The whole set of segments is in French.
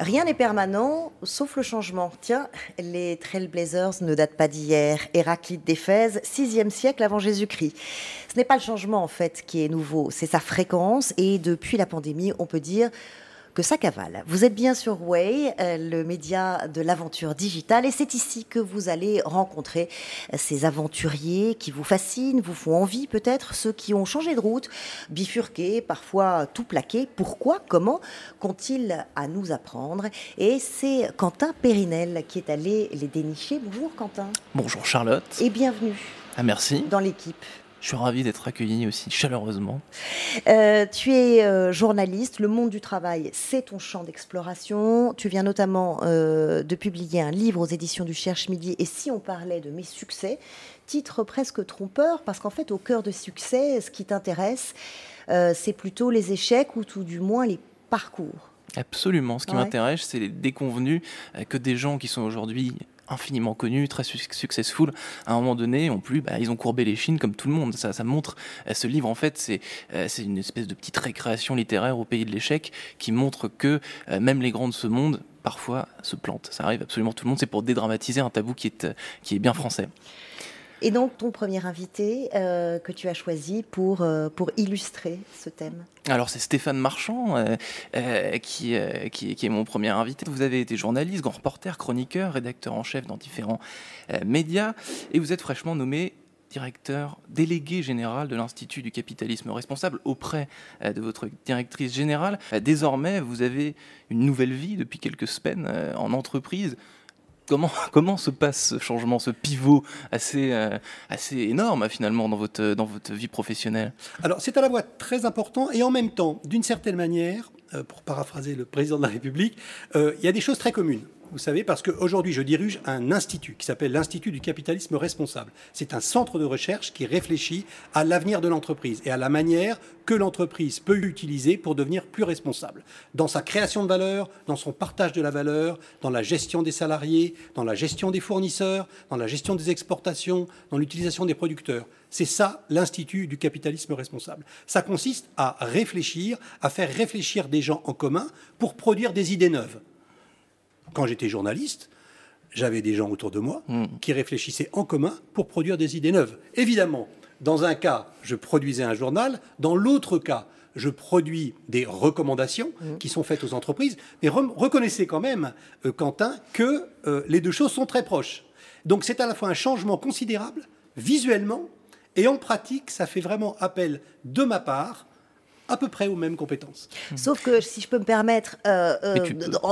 Rien n'est permanent, sauf le changement. Tiens, les Trailblazers ne datent pas d'hier. Héraclite d'Éphèse, 6e siècle avant Jésus-Christ. Ce n'est pas le changement, en fait, qui est nouveau, c'est sa fréquence. Et depuis la pandémie, on peut dire que ça cavale. Vous êtes bien sur Way, euh, le média de l'aventure digitale, et c'est ici que vous allez rencontrer ces aventuriers qui vous fascinent, vous font envie peut-être, ceux qui ont changé de route, bifurqué, parfois tout plaqué. Pourquoi Comment qu'ont-ils à nous apprendre? Et c'est Quentin Périnel qui est allé les dénicher. Bonjour Quentin. Bonjour Charlotte. Et bienvenue. Ah, merci. Dans l'équipe. Je suis ravi d'être accueilli aussi chaleureusement. Euh, tu es euh, journaliste, le monde du travail, c'est ton champ d'exploration. Tu viens notamment euh, de publier un livre aux éditions du Cherche Midi. Et si on parlait de mes succès, titre presque trompeur, parce qu'en fait, au cœur de succès, ce qui t'intéresse, c'est plutôt les échecs ou tout du moins les parcours. Absolument. Ce qui m'intéresse, c'est les déconvenus que des gens qui sont aujourd'hui infiniment connus, très successful, à un moment donné, ont plus, bah, ils ont courbé les chines comme tout le monde. Ça, ça montre, euh, ce livre en fait, c'est euh, c'est une espèce de petite récréation littéraire au pays de l'échec qui montre que euh, même les grands de ce monde parfois se plantent. Ça arrive absolument tout le monde. C'est pour dédramatiser un tabou qui est, qui est bien français. Et donc, ton premier invité euh, que tu as choisi pour, euh, pour illustrer ce thème Alors, c'est Stéphane Marchand euh, qui, qui, qui, est mon premier invité. Vous avez été journaliste, grand reporter, chroniqueur, rédacteur en chef dans différents médias et vous êtes fraîchement nommé directeur délégué général de l'Institut du capitalisme responsable auprès de votre directrice générale. Désormais, vous avez une nouvelle vie depuis quelques semaines en entreprise. Comment, se passe ce changement, ce pivot assez, euh, énorme finalement dans votre, dans votre vie professionnelle? Alors c'est à la fois très important et en même temps, d'une certaine manière, euh, pour paraphraser le président de la République, euh, il y a des choses très communes vous savez, parce qu'aujourd'hui, je dirige un institut qui s'appelle l'Institut du capitalisme responsable. C'est un centre de recherche qui réfléchit à l'avenir de l'entreprise et à la manière que l'entreprise peut utiliser pour devenir plus responsable. Dans sa création de valeur, dans son partage de la valeur, dans la gestion des salariés, dans la gestion des fournisseurs, dans la gestion des exportations, dans l'utilisation des producteurs. C'est ça l'Institut du capitalisme responsable. Ça consiste à réfléchir, à faire réfléchir des gens en commun pour produire des idées neuves quand j'étais journaliste, j'avais des gens autour de moi hmm. qui réfléchissaient en commun pour produire des idées neuves. Évidemment, dans un cas, je produisais un journal, dans l'autre cas, je produis des recommandations hmm. qui sont faites aux entreprises. Mais reconnaissez quand même, euh, Quentin, que euh, les deux choses sont très proches. Donc c'est à la fois un changement considérable, visuellement, et en pratique, ça fait vraiment appel de ma part à peu près aux mêmes compétences. Sauf que, si je peux me permettre, euh, euh,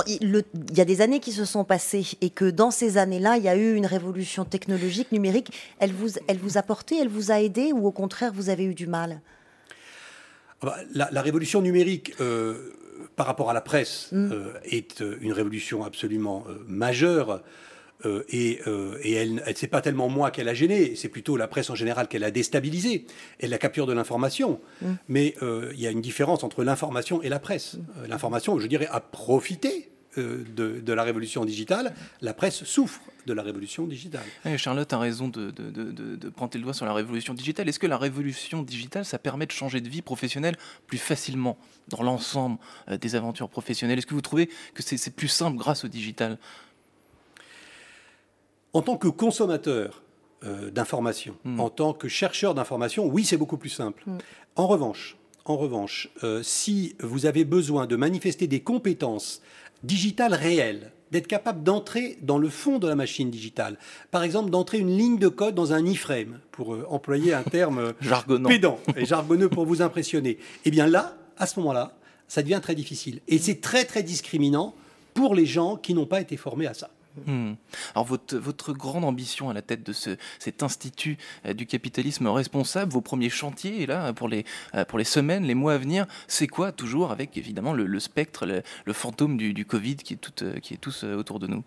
il y a des années qui se sont passées et que dans ces années-là, il y a eu une révolution technologique, numérique. Elle vous, elle vous a porté, elle vous a aidé ou au contraire, vous avez eu du mal? Ah bah, la, révolution numérique, euh, par rapport à la presse, mm. est une révolution absolument majeure. Euh, et, euh, et, elle, elle c'est pas tellement moi qu'elle a gêné, c'est plutôt la presse en général qu'elle a déstabilisé, et la capture de l'information. Mm. Mais euh, il y a une différence entre l'information et la presse. Mm. L'information, je dirais, a profité de, de, la révolution digitale. La presse souffre de la révolution digitale. Charlotte a raison de, de, de, pointer le doigt sur la révolution digitale. Est-ce que la révolution digitale, ça permet de changer de vie professionnelle plus facilement dans l'ensemble des aventures professionnelles? Est-ce que vous trouvez que c'est plus simple grâce au digital? En tant que consommateur euh, d'informations, hmm. en tant que chercheur d'informations, oui, c'est beaucoup plus simple. Hmm. En revanche, en revanche, euh, si vous avez besoin de manifester des compétences digitales réelles, d'être capable d'entrer dans le fond de la machine digitale. Par exemple, d'entrer une ligne de code dans un iframe, pour euh, employer un terme pédant et jargonneux pour vous impressionner. Eh bien là, à ce moment-là, ça devient très difficile. Et c'est très très discriminant pour les gens qui n'ont pas été formés à ça. Hmm. Alors votre, votre, grande ambition à la tête de ce, cet institut euh, du capitalisme responsable, vos premiers chantiers là pour les, euh, pour les semaines, les mois à venir, c'est quoi toujours avec évidemment le, spectre, le, fantôme du, Covid qui est, tout, euh, qui est tous autour de nous?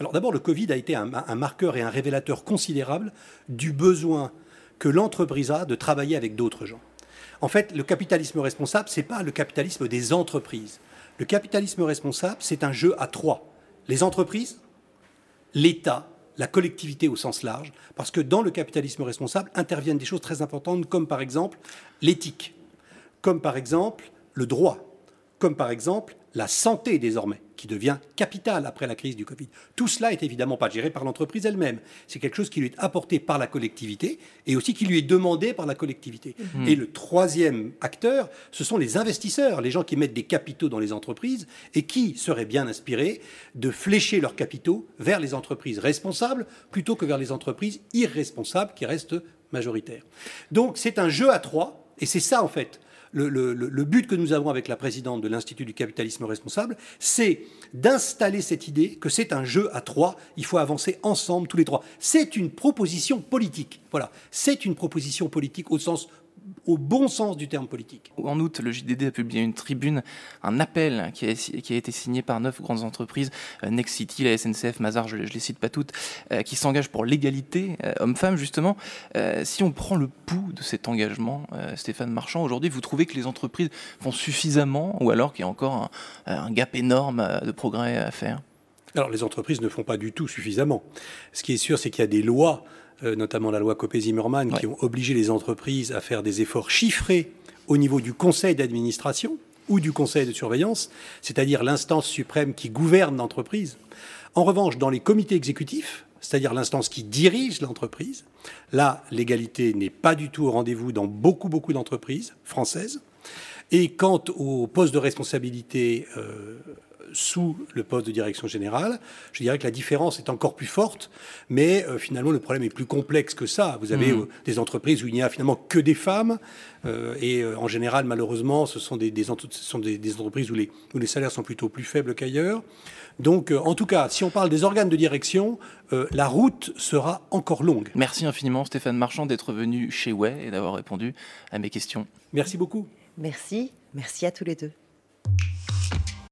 Alors d'abord le Covid a été un, un, marqueur et un révélateur considérable du besoin que l'entreprise a de travailler avec d'autres gens. En fait, le capitalisme responsable, c'est pas le capitalisme des entreprises. Le capitalisme responsable, c'est un jeu à trois. Les entreprises, l'État, la collectivité au sens large, parce que dans le capitalisme responsable interviennent des choses très importantes comme par exemple l'éthique, comme par exemple le droit, comme par exemple la santé désormais, qui devient capitale après la crise du Covid. Tout cela est évidemment pas géré par l'entreprise elle-même. C'est quelque chose qui lui est apporté par la collectivité et aussi qui lui est demandé par la collectivité. Mmh. Et le troisième acteur, ce sont les investisseurs, les gens qui mettent des capitaux dans les entreprises et qui seraient bien inspirés de flécher leurs capitaux vers les entreprises responsables plutôt que vers les entreprises irresponsables qui restent majoritaires. Donc c'est un jeu à trois et c'est ça en fait le, but que nous avons avec la présidente de l'Institut du capitalisme responsable, c'est d'installer cette idée que c'est un jeu à trois, il faut avancer ensemble tous les trois. C'est une proposition politique. Voilà, c'est une proposition politique au sens au bon sens du terme politique. En août, le JDD a publié une tribune, un appel qui a, qui a été signé par neuf grandes entreprises, euh, Nexity, la SNCF, Mazar, je ne les cite pas toutes, euh, qui s'engagent pour l'égalité euh, homme-femme, justement. si on prend le pouls de cet engagement, Stéphane Marchand, aujourd'hui, vous trouvez que les entreprises font suffisamment ou alors qu'il y a encore un, un gap énorme de progrès à faire? Alors les entreprises ne font pas du tout suffisamment. Ce qui est sûr, c'est qu'il y a des lois notamment la loi Copé-Zimmermann, qui ont obligé les entreprises à faire des efforts chiffrés au niveau du conseil d'administration ou du conseil de surveillance, c'est-à-dire l'instance suprême qui gouverne l'entreprise. En revanche, dans les comités exécutifs, c'est-à-dire l'instance qui dirige l'entreprise, là, l'égalité n'est pas du tout au rendez-vous dans beaucoup, beaucoup d'entreprises françaises. Et quant au poste de responsabilité euh, sous le poste de direction générale. Je dirais que la différence est encore plus forte, mais euh, finalement le problème est plus complexe que ça. Vous avez hmm. euh, des entreprises où il n'y a finalement que des femmes, euh, et en général, malheureusement, ce sont des, sont des, entreprises où les, où les, salaires sont plutôt plus faibles qu'ailleurs. Donc, en tout cas, si on parle des organes de direction, la route sera encore longue. Merci infiniment, Stéphane Marchand, d'être venu chez Way et d'avoir répondu à mes questions. Merci beaucoup. Merci. Merci à tous les deux.